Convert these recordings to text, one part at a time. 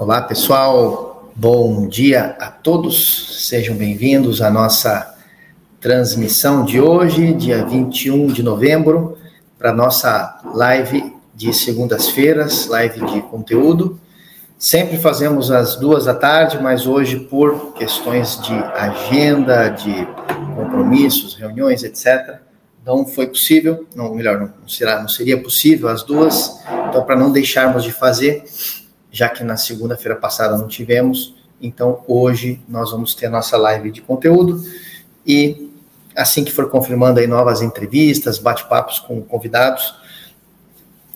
Olá, pessoal. Bom dia a todos. Sejam bem-vindos à nossa transmissão de hoje, dia 21 de novembro, para nossa live de segundas-feiras, live de conteúdo. Sempre fazemos às duas da tarde, mas hoje, por questões de agenda, de compromissos, reuniões, etc., não foi possível, não, melhor, não, será, não seria possível às duas. Então, para não deixarmos de fazer, já que na segunda-feira passada não tivemos. Então, hoje nós vamos ter nossa live de conteúdo e assim que for confirmando aí novas entrevistas, bate-papos com convidados,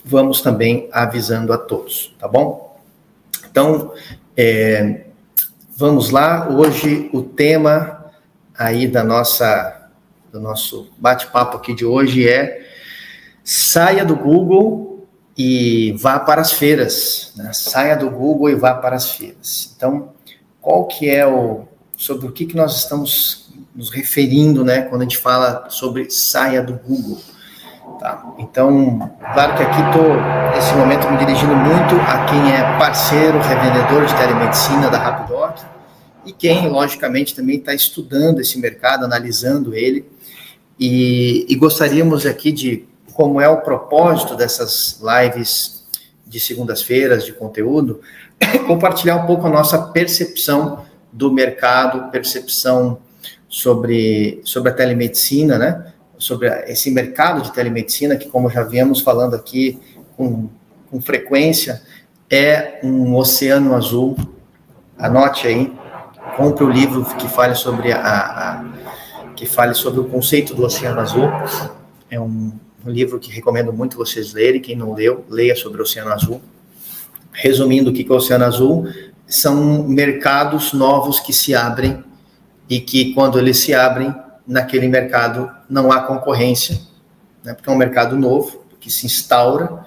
vamos também avisando a todos, tá bom? Então, é, vamos lá. Hoje o tema aí da nossa do nosso bate-papo aqui de hoje é saia do Google e vá para as feiras, né? saia do Google e vá para as feiras. Então, qual que é o sobre o que, que nós estamos nos referindo, né, quando a gente fala sobre saia do Google? Tá? Então, claro que aqui estou nesse momento me dirigindo muito a quem é parceiro, revendedor de telemedicina da Rapidoc e quem, logicamente, também está estudando esse mercado, analisando ele. E, e gostaríamos aqui de como é o propósito dessas lives de segundas-feiras de conteúdo, compartilhar um pouco a nossa percepção do mercado, percepção sobre, sobre a telemedicina, né? Sobre esse mercado de telemedicina, que, como já viemos falando aqui com, com frequência, é um oceano azul. Anote aí, compre o livro que fale sobre a, a que fale sobre o conceito do oceano azul. É um, um livro que recomendo muito vocês lerem. Quem não leu, leia sobre o Oceano Azul. Resumindo, o que é o Oceano Azul? São mercados novos que se abrem e que, quando eles se abrem, naquele mercado não há concorrência, né, porque é um mercado novo que se instaura.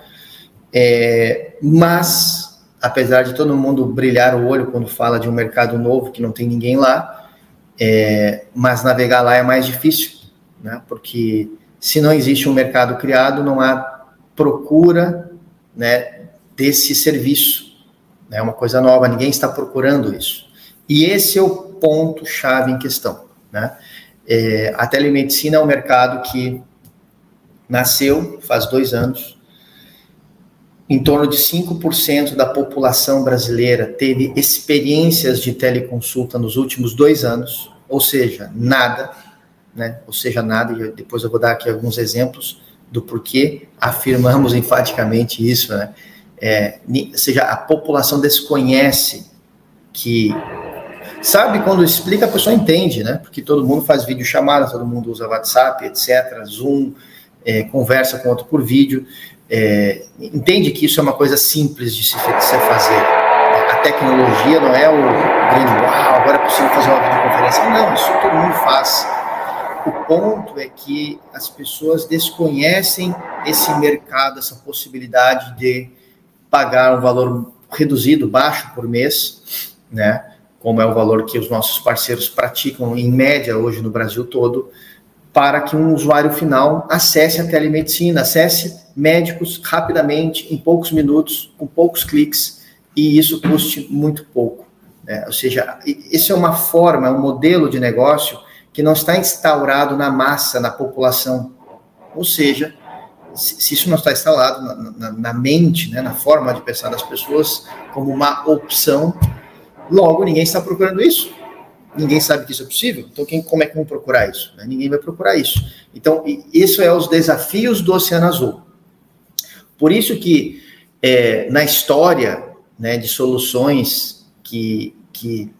É, mas, apesar de todo mundo brilhar o olho quando fala de um mercado novo que não tem ninguém lá, é, mas navegar lá é mais difícil, né, porque se não existe um mercado criado, não há procura né, desse serviço. É uma coisa nova, ninguém está procurando isso. E esse é o ponto-chave em questão. Né? É, a telemedicina é um mercado que nasceu faz dois anos. Em torno de 5% da população brasileira teve experiências de teleconsulta nos últimos dois anos, ou seja, nada né? ou seja, nada, e depois eu vou dar aqui alguns exemplos do porquê afirmamos enfaticamente isso, né? É, ou seja, a população desconhece que sabe quando explica a pessoa entende, né? Porque todo mundo faz vídeo chamada, todo mundo usa WhatsApp, etc, Zoom, é, conversa com outro por vídeo, é, entende que isso é uma coisa simples de se, de se fazer. A tecnologia não é o grande uau, agora é possível fazer uma videoconferência. Não, isso todo mundo faz o ponto é que as pessoas desconhecem esse mercado, essa possibilidade de pagar um valor reduzido, baixo por mês, né? Como é o valor que os nossos parceiros praticam em média hoje no Brasil todo, para que um usuário final acesse a telemedicina, acesse médicos rapidamente, em poucos minutos, com poucos cliques, e isso custe muito pouco. Né? Ou seja, isso é uma forma, é um modelo de negócio que não está instaurado na massa, na população. Ou seja, se isso não está instalado na, na, na mente, né, na forma de pensar das pessoas como uma opção, logo ninguém está procurando isso. Ninguém sabe que isso é possível. Então, quem, como é que vão procurar isso? Né? Ninguém vai procurar isso. Então, isso é os desafios do Oceano Azul. Por isso que é, na história né, de soluções que, que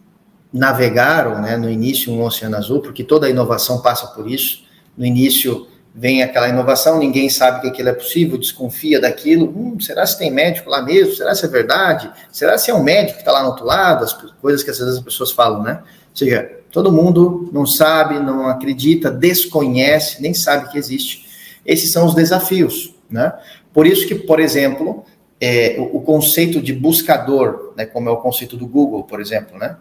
navegaram né, no início um oceano azul, porque toda inovação passa por isso. No início vem aquela inovação, ninguém sabe que aquilo é possível, desconfia daquilo. Hum, será se tem médico lá mesmo? Será se é verdade? Será se é um médico que está lá no outro lado? As coisas que às vezes as pessoas falam, né? Ou seja, todo mundo não sabe, não acredita, desconhece, nem sabe que existe. Esses são os desafios, né? Por isso que, por exemplo, é, o, o, conceito de buscador, né, como é o conceito do Google, por exemplo, né?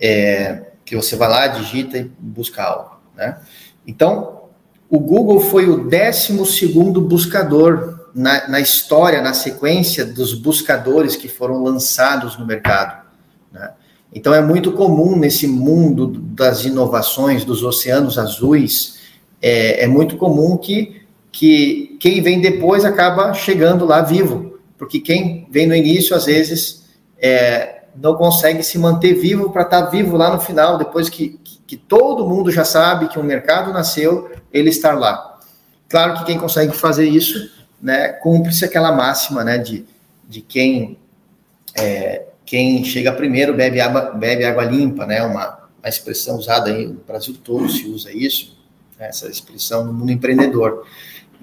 É, que você vai lá, digita e busca algo. Né? Então, o Google foi o 12 buscador na, na história, na sequência dos buscadores que foram lançados no mercado. Né? Então, é muito comum nesse mundo das inovações, dos oceanos azuis, é, é muito comum que, que quem vem depois acaba chegando lá vivo, porque quem vem no início, às vezes, é, não consegue se manter vivo para estar tá vivo lá no final, depois que, que, que todo mundo já sabe que o mercado nasceu, ele estar lá. Claro que quem consegue fazer isso, né, cumpre-se aquela máxima, né, de, de quem é, quem chega primeiro bebe água, bebe água limpa, né, uma, uma expressão usada aí no Brasil todo se usa isso, né, essa expressão no mundo empreendedor.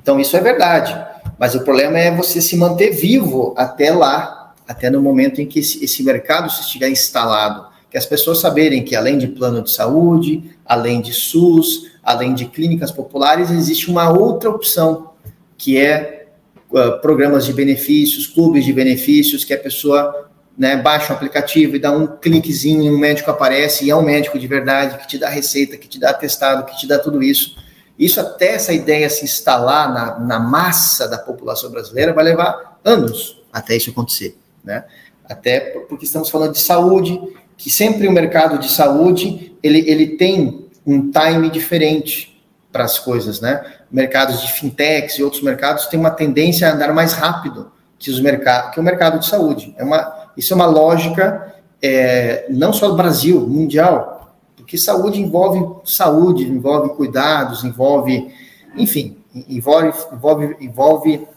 Então isso é verdade, mas o problema é você se manter vivo até lá, até no momento em que esse, mercado se estiver instalado, que as pessoas saberem que além de plano de saúde, além de SUS, além de clínicas populares, existe uma outra opção, que é uh, programas de benefícios, clubes de benefícios, que a pessoa né, baixa o aplicativo e dá um cliquezinho, um médico aparece e é um médico de verdade que te dá receita, que te dá atestado, que te dá tudo isso. Isso até essa ideia se instalar na, na massa da população brasileira vai levar anos até isso acontecer, né? Até porque estamos falando de saúde, que sempre o mercado de saúde ele, ele tem um time diferente para as coisas, né? Mercados de fintechs e outros mercados têm uma tendência a andar mais rápido que, os mercados, que o mercado de saúde. É uma, isso é uma lógica é, não só do Brasil, mundial, porque saúde envolve saúde, envolve cuidados, envolve, enfim, envolve, envolve, envolve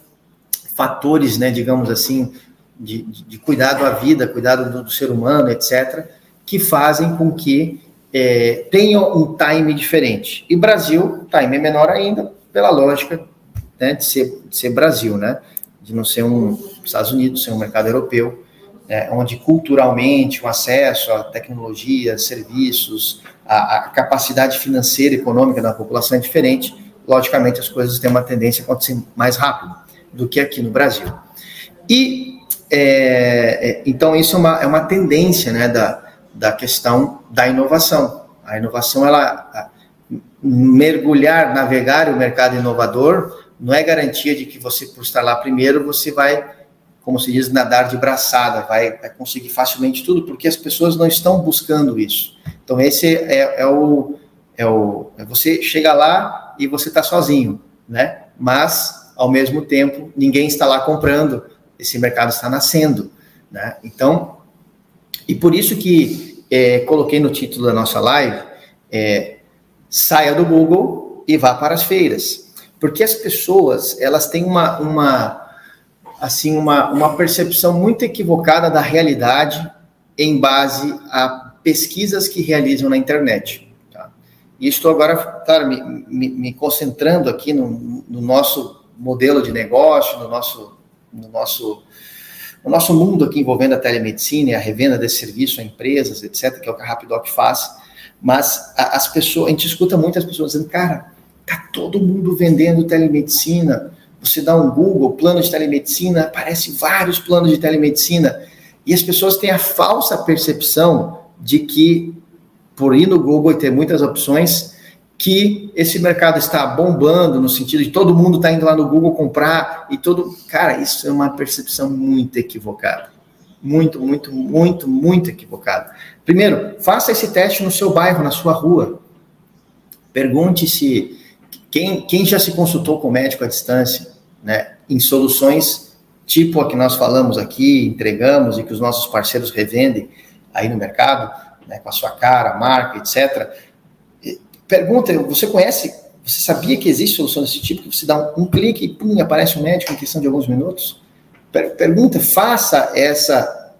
fatores, né, digamos assim, de, de, cuidado à vida, cuidado do, do, ser humano, etc., que fazem com que é, tenha um time diferente. E Brasil, time é menor ainda, pela lógica né, de, ser, de ser Brasil, né? De não ser um Estados Unidos, ser um mercado europeu, é, onde culturalmente o acesso à tecnologia, serviços, a, a, capacidade financeira e econômica da população é diferente. Logicamente, as coisas têm uma tendência a acontecer mais rápido do que aqui no Brasil. E é, é então isso é uma, é uma tendência né, da, da questão da inovação. A inovação, ela mergulhar, navegar o mercado inovador, não é garantia de que você, por estar lá primeiro, você vai, como se diz, nadar de braçada, vai, vai conseguir facilmente tudo, porque as pessoas não estão buscando isso. Então, esse é, é o, é o. É você chega lá e você está sozinho, né? Mas, ao mesmo tempo, ninguém está lá comprando, esse mercado está nascendo, né? Então, e por isso que é, coloquei no título da nossa live, é, saia do Google e vá para as feiras. Porque as pessoas, elas têm uma, uma assim, uma, uma percepção muito equivocada da realidade em base a pesquisas que realizam na internet. Tá? E estou agora, claro, me, me, me concentrando aqui no, no, nosso modelo de negócio, no nosso, no nosso o nosso mundo aqui envolvendo a telemedicina e a revenda desse serviço a empresas, etc., que é o que a Rapidoc faz, mas a, as pessoas, a gente escuta muitas pessoas dizendo, cara, tá todo mundo vendendo telemedicina, você dá um Google, plano de telemedicina, aparece vários planos de telemedicina, e as pessoas têm a falsa percepção de que, por ir no Google e ter muitas opções, que esse mercado está bombando no sentido de todo mundo está indo lá no Google comprar e todo. Cara, isso é uma percepção muito equivocada. Muito, muito, muito, muito equivocada. Primeiro, faça esse teste no seu bairro, na sua rua. Pergunte se quem, quem já se consultou com o médico à distância, né, em soluções tipo a que nós falamos aqui, entregamos e que os nossos parceiros revendem aí no mercado, né, com a sua cara, marca, etc pergunta, você conhece, você sabia que existe solução desse tipo, que você dá um, um clique e pum, aparece um médico em questão de alguns minutos? Per pergunta, faça essa...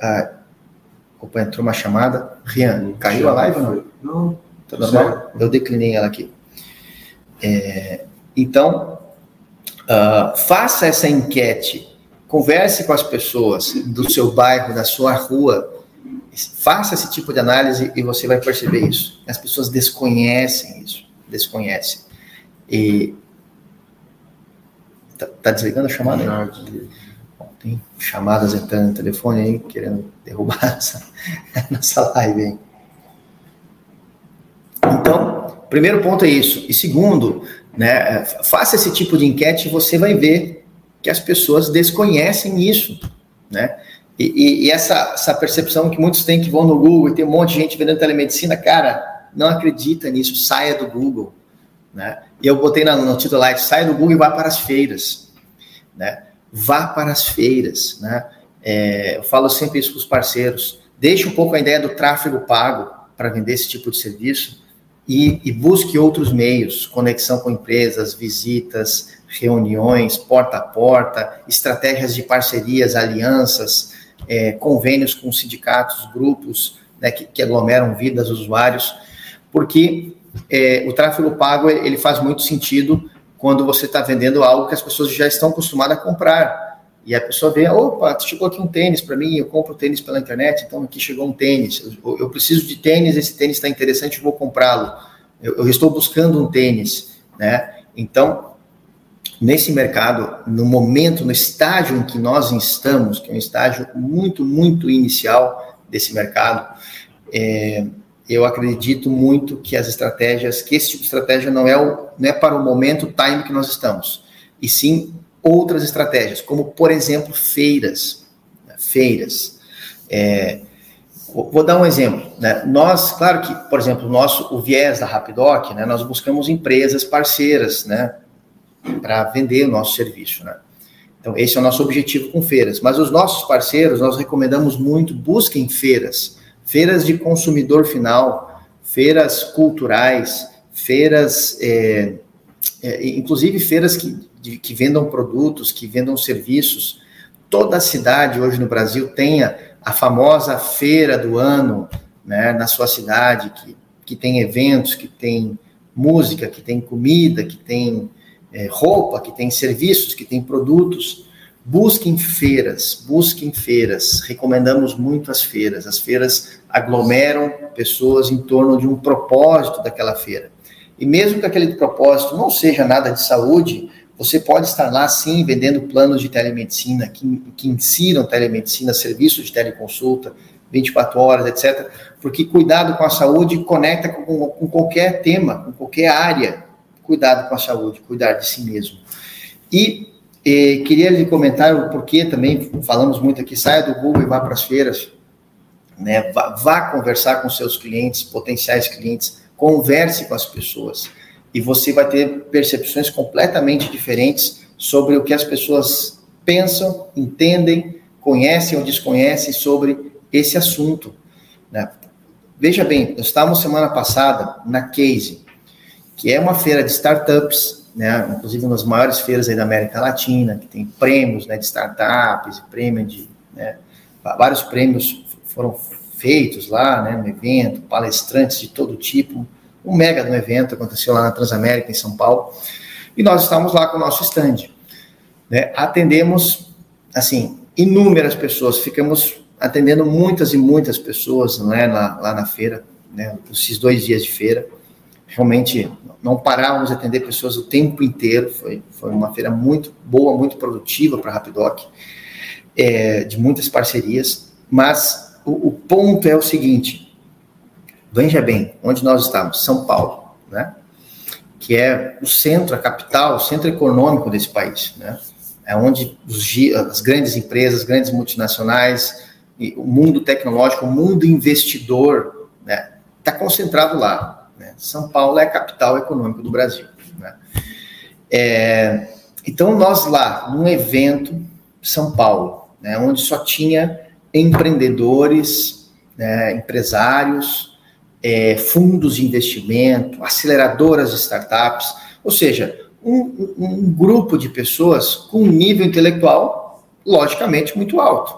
Ah, opa, entrou uma chamada. Rian, caiu a live ou não? Não. Tá normal? Eu declinei ela aqui. É, então, uh, faça essa enquete, converse com as pessoas do seu bairro, da sua rua, Faça esse tipo de análise e você vai perceber isso. As pessoas desconhecem isso, desconhecem. E tá, tá desligando a chamada? Aí? Bom, tem chamadas entrando no telefone aí querendo derrubar essa nossa live aí. Então, primeiro ponto é isso. E segundo, Né? Faça esse tipo de enquete e você vai ver que as pessoas desconhecem isso. Né? E, e, essa, essa percepção que muitos têm que vão no Google e tem um monte de gente vendendo telemedicina, cara, não acredita nisso, saia do Google. Né? E eu botei no, no título lá, saia do Google e vá para as feiras. Né? Vá para as feiras. Né? É, eu falo sempre isso com os parceiros. Deixe um pouco a ideia do tráfego pago para vender esse tipo de serviço e, e, busque outros meios, conexão com empresas, visitas, reuniões, porta a porta, estratégias de parcerias, alianças, é, convênios com sindicatos, grupos né, que, que, aglomeram vidas usuários, porque é, o tráfego pago ele faz muito sentido quando você está vendendo algo que as pessoas já estão acostumadas a comprar. E a pessoa vê, opa, chegou aqui um tênis para mim, eu compro tênis pela internet, então aqui chegou um tênis. Eu, eu preciso de tênis, esse tênis está interessante, vou comprá-lo. Eu, eu, estou buscando um tênis, né? Então, nesse mercado, no momento, no estágio em que nós estamos, que é um estágio muito, muito inicial desse mercado, é, eu acredito muito que as estratégias, que esse tipo de estratégia não é, o, não é para o momento, o time que nós estamos, e sim outras estratégias, como, por exemplo, feiras. Né? Feiras. É, vou dar um exemplo. Né? Nós, claro que, por exemplo, o nosso, o viés da Rapidoc, né, nós buscamos empresas parceiras né, para vender o nosso serviço. Né? Então, esse é o nosso objetivo com feiras. Mas os nossos parceiros, nós recomendamos muito, busquem feiras. Feiras de consumidor final, feiras culturais, feiras, é, é, inclusive feiras que de, que vendam produtos, que vendam serviços. Toda cidade hoje no Brasil tenha a famosa feira do ano né, na sua cidade, que, que tem eventos, que tem música, que tem comida, que tem é, roupa, que tem serviços, que tem produtos. Busquem feiras, busquem feiras. Recomendamos muito as feiras. As feiras aglomeram pessoas em torno de um propósito daquela feira. E mesmo que aquele propósito não seja nada de saúde, você pode estar lá, sim, vendendo planos de telemedicina que, que insiram telemedicina, serviços de teleconsulta, 24 horas, etc. Porque cuidado com a saúde conecta com, com qualquer tema, com qualquer área. Cuidado com a saúde, cuidar de si mesmo. E eh, queria lhe comentar o porquê também, falamos muito aqui, saia do Google e vá para as feiras. Né? Vá, vá conversar com seus clientes, potenciais clientes, converse com as pessoas e você vai ter percepções completamente diferentes sobre o que as pessoas pensam, entendem, conhecem ou desconhecem sobre esse assunto. Né? Veja bem, nós estávamos semana passada na Case, que é uma feira de startups, né? inclusive uma das maiores feiras aí da América Latina, que tem prêmios né, de startups, prêmio de. Né, vários prêmios foram feitos lá né, no evento, palestrantes de todo tipo um mega no evento, aconteceu lá na Transamérica, em São Paulo, e nós estávamos lá com o nosso stand. Né? Atendemos, assim, inúmeras pessoas, ficamos atendendo muitas e muitas pessoas né, lá, lá na feira, né, esses dois dias de feira. Realmente não parávamos de atender pessoas o tempo inteiro, foi, foi uma feira muito boa, muito produtiva para a Rapidoc, é, de muitas parcerias, mas o, o ponto é o seguinte, Veja bem, onde nós estamos, São Paulo, né? que é o centro, a capital, o centro econômico desse país, né? É onde os, as grandes empresas, grandes multinacionais, o mundo tecnológico, o mundo investidor, né? Está concentrado lá. São Paulo é a capital econômica do Brasil. Né? É, então nós lá, num evento, São Paulo, né? Onde só tinha empreendedores, né? empresários é, fundos de investimento, aceleradoras de startups, ou seja, um, um grupo de pessoas com um nível intelectual, logicamente, muito alto.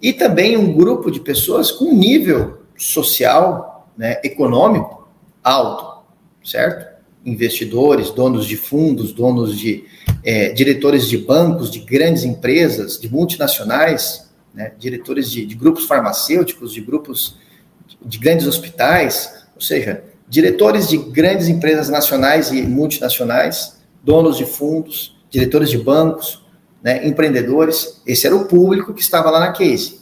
E também um grupo de pessoas com um nível social, né, econômico alto, certo? Investidores, donos de fundos, donos de é, diretores de bancos, de grandes empresas, de multinacionais, né, diretores de, de grupos farmacêuticos, de grupos de grandes hospitais, ou seja, diretores de grandes empresas nacionais e multinacionais, donos de fundos, diretores de bancos, né, empreendedores. Esse era o público que estava lá na case.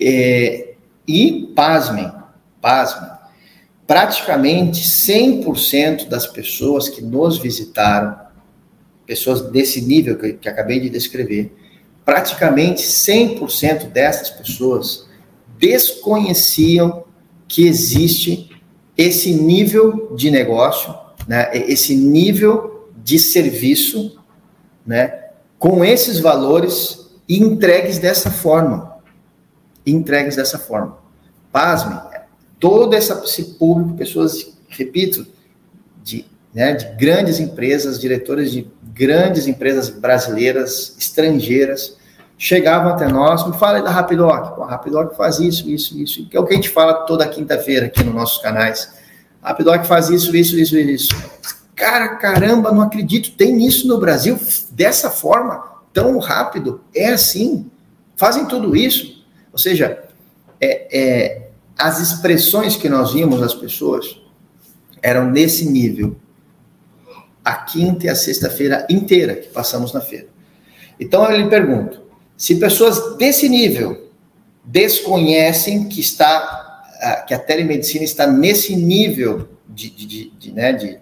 É, e, pasmem, pasmem, praticamente 100% das pessoas que nos visitaram, pessoas desse nível que, que acabei de descrever, praticamente 100% dessas pessoas desconheciam que existe esse nível de negócio, né, esse nível de serviço, né, com esses valores entregues dessa forma. Entregues dessa forma. Pasme, todo esse público, pessoas, repito, de, né, de grandes empresas, diretores de grandes empresas brasileiras, estrangeiras, chegavam até nós, me fala da Rapidoc. A Rapidoc faz isso, isso, isso, que é o que a gente fala toda quinta-feira aqui nos nossos canais. A Rapidoc faz isso, isso, isso, isso. Cara, caramba, não acredito, tem isso no Brasil dessa forma, tão rápido, é assim, fazem tudo isso. Ou seja, é, é, as expressões que nós vimos das pessoas eram nesse nível, a quinta e a sexta-feira inteira que passamos na feira. Então eu lhe pergunto, se pessoas desse nível desconhecem que está que a telemedicina está nesse nível de, de, de, de né, de,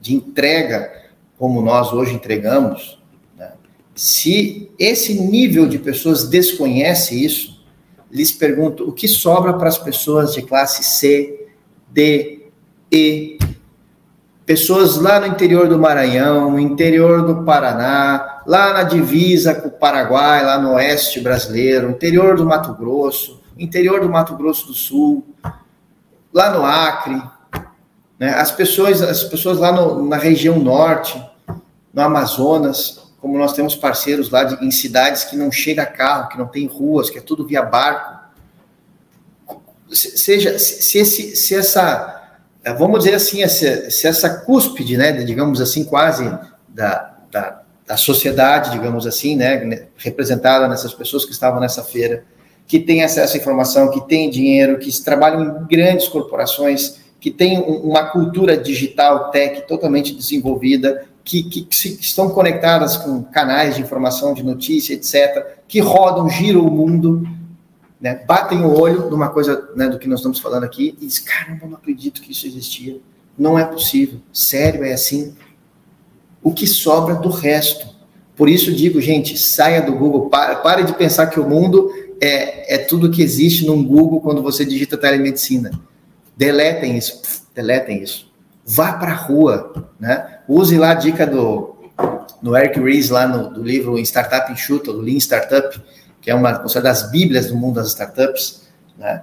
de, entrega como nós hoje entregamos, né, se esse nível de pessoas desconhece isso, lhes pergunto o que sobra para as pessoas de classe C, D, E, pessoas lá no interior do Maranhão, no interior do Paraná, lá na divisa com o Paraguai, lá no oeste brasileiro, interior do Mato Grosso, interior do Mato Grosso do Sul, lá no Acre, né? as pessoas, as pessoas lá no, na região norte, no Amazonas, como nós temos parceiros lá de, em cidades que não chega carro, que não tem ruas, que é tudo via barco. Seja, se, esse, se essa é, vamos dizer assim, se, se essa cúspide, né, digamos assim, quase da, da, da, sociedade, digamos assim, né, representada nessas pessoas que estavam nessa feira, que tem acesso à informação, que tem dinheiro, que trabalham em grandes corporações, que tem uma cultura digital, tech totalmente desenvolvida, que, que, que, estão conectadas com canais de informação, de notícia, etc., que rodam, giram o mundo, né, batem o olho numa coisa né, do que nós estamos falando aqui e dizem, caramba, não acredito que isso existia. Não é possível. Sério, é assim. O que sobra do resto? Por isso digo, gente, saia do Google, pare, pare de pensar que o mundo é, é tudo que existe num Google quando você digita telemedicina. Deletem isso, deletem isso. Vá para a rua, né? Use lá a dica do, do Eric Ries, lá no do livro Startup Enxuta, do Lean Startup, que é uma das bíblias do mundo das startups, né?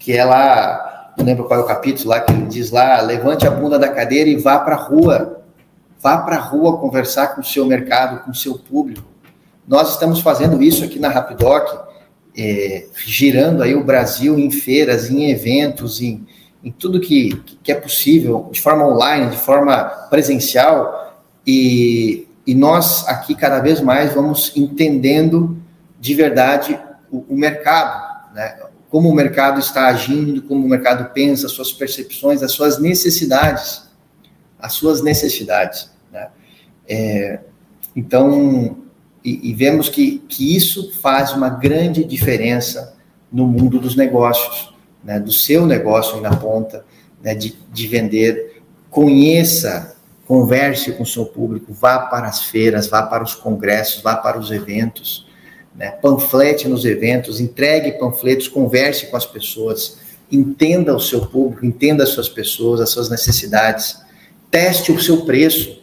Que é lá, não lembro qual é o capítulo lá, que ele diz lá, levante a bunda da cadeira e vá para a rua. Vá para a rua conversar com o seu mercado, com o seu público. Nós estamos fazendo isso aqui na Rapidoc, é, girando aí o Brasil em feiras, em eventos, em, em tudo que, que é possível, de forma online, de forma presencial, e, e nós aqui cada vez mais vamos entendendo de verdade o, o mercado, né? como o mercado está agindo, como o mercado pensa, as suas percepções, as suas necessidades, as suas necessidades. Né? É, então, e, e, vemos que, que isso faz uma grande diferença no mundo dos negócios, né? do seu negócio aí na ponta, né? de, de vender. Conheça, converse com o seu público, vá para as feiras, vá para os congressos, vá para os eventos, né? panflete nos eventos, entregue panfletos, converse com as pessoas, entenda o seu público, entenda as suas pessoas, as suas necessidades, teste o seu preço.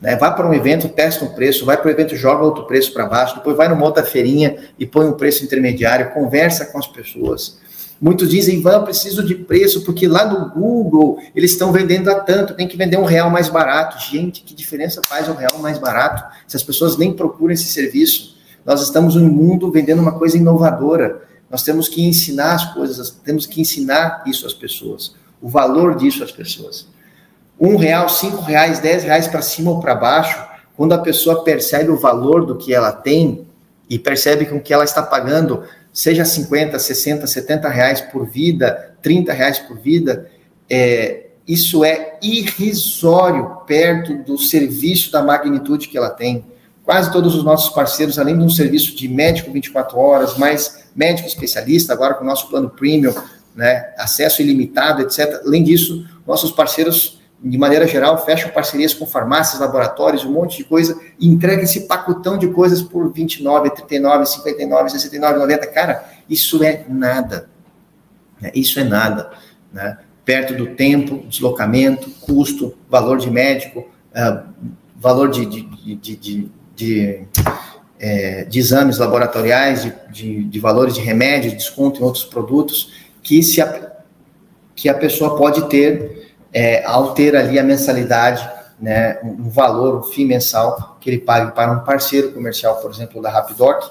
Né? Vá para um evento, testa um preço, vai para o evento, joga outro preço para baixo, depois vai numa outra feirinha e põe um preço intermediário, conversa com as pessoas. Muitos dizem, Ivan, preciso de preço, porque lá no Google eles estão vendendo a tanto, tem que vender um real mais barato. Gente, que diferença faz um real mais barato se as pessoas nem procuram esse serviço? Nós estamos no mundo vendendo uma coisa inovadora. Nós temos que ensinar as coisas, temos que ensinar isso às pessoas, o valor disso às pessoas. Um real, cinco reais, dez reais para cima ou para baixo, quando a pessoa percebe o valor do que ela tem e percebe o que ela está pagando, seja 50, 60, 70 reais por vida, 30 reais por vida, é, isso é irrisório perto do serviço da magnitude que ela tem. Quase todos os nossos parceiros, além de um serviço de médico 24 horas, mais médico especialista, agora com o nosso plano premium, né, acesso ilimitado, etc. Além disso, nossos parceiros, de maneira geral, fecham parcerias com farmácias, laboratórios, um monte de coisa, e entregam esse pacotão de coisas por 29, 39, 59, 69, 90. Cara, isso é nada. Né? Isso é nada. Né? Perto do tempo, deslocamento, custo, valor de médico, uh, valor de, de, de, de, de é, exames laboratoriais, de, valores de remédio, desconto em outros produtos, que, se a, que a pessoa pode ter é, ao ter ali a mensalidade, né, um valor, um FII mensal que ele pague para um parceiro comercial, por exemplo, da Rapidoc,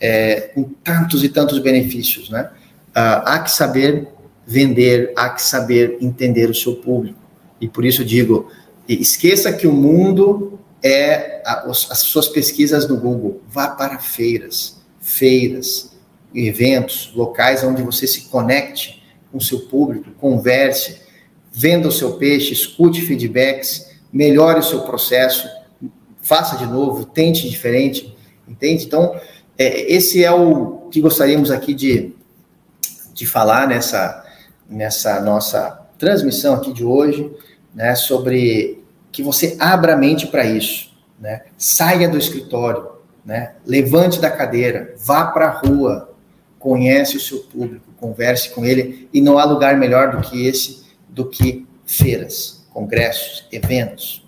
é, com tantos e tantos benefícios. Né? Ah, há que saber vender, há que saber entender o seu público. E por isso digo, esqueça que o mundo é a, as suas pesquisas no Google. Vá para feiras, feiras, eventos, locais onde você se conecte com o seu público, converse, venda o seu peixe, escute feedbacks, melhore o seu processo, faça de novo, tente diferente, entende? Então, é, esse é o que gostaríamos aqui de, de falar nessa, nessa nossa transmissão aqui de hoje, né, sobre que você abra a mente para isso, né? Saia do escritório, né? Levante da cadeira, vá para a rua, conhece o seu público, converse com ele e não há lugar melhor do que esse, do que feiras, congressos, eventos,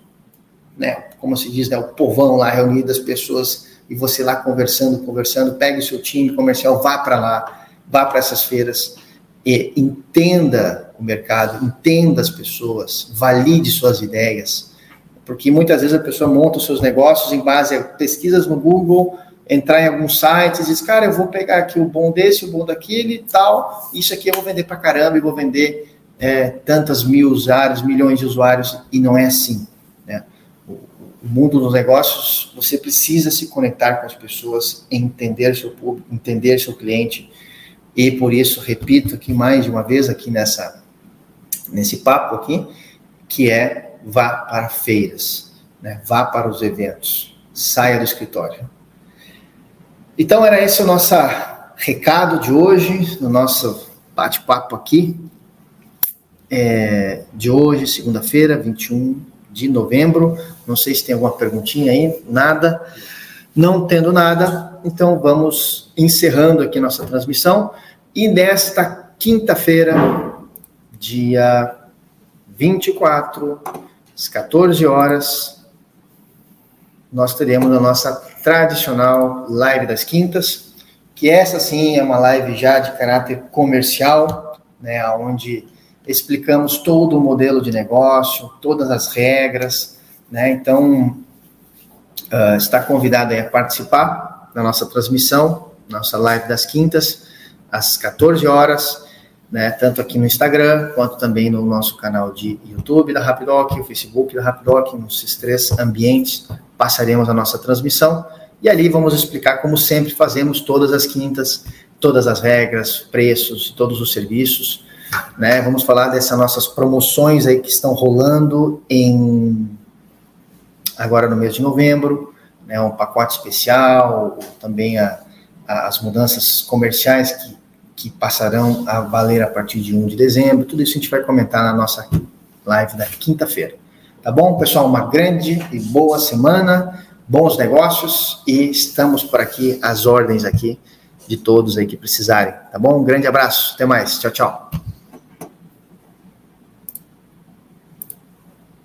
né? Como se diz, né? O povão lá reunido, as pessoas e você lá conversando, conversando, pegue o seu time comercial, vá para lá, vá para essas feiras e entenda o mercado, entenda as pessoas, valide suas ideias, porque muitas vezes a pessoa monta os seus negócios em base a pesquisas no Google, entrar em alguns sites e diz, cara, eu vou pegar aqui o bom desse, o bom daquele e tal, isso aqui eu vou vender para caramba e vou vender é, tantas mil usuários, milhões de usuários, e não é assim. Né? O, o mundo dos negócios, você precisa se conectar com as pessoas, entender seu público, entender seu cliente, e por isso, repito aqui mais de uma vez, aqui nessa, nesse papo aqui, que é vá para feiras, né? vá para os eventos, saia do escritório. Então, era esse o nosso recado de hoje, no nosso bate-papo aqui, é, de hoje, segunda-feira, 21 de novembro. Não sei se tem alguma perguntinha aí, nada. Não tendo nada, então vamos encerrando aqui nossa transmissão. E nesta quinta-feira, dia 24 às 14 horas, nós teremos a nossa tradicional live das quintas, que essa sim é uma live já de caráter comercial, né, onde explicamos todo o modelo de negócio, todas as regras, né, então uh, está convidado a participar da nossa transmissão, nossa live das quintas, às 14 horas, né, tanto aqui no Instagram, quanto também no nosso canal de YouTube da Rapidoc, o Facebook da Rapidoc, nesses três ambientes, passaremos a nossa transmissão, e ali vamos explicar, como sempre fazemos todas as quintas, todas as regras, preços, todos os serviços, né, vamos falar dessas nossas promoções aí que estão rolando em, agora no mês de novembro, né, um pacote especial, também a, a, as mudanças comerciais que que passarão a valer a partir de 1 de dezembro. Tudo isso a gente vai comentar na nossa live da quinta-feira. Tá bom, pessoal? Uma grande e boa semana, bons negócios e estamos por aqui, as ordens aqui de todos aí que precisarem. Tá bom? Um grande abraço, até mais. Tchau, tchau.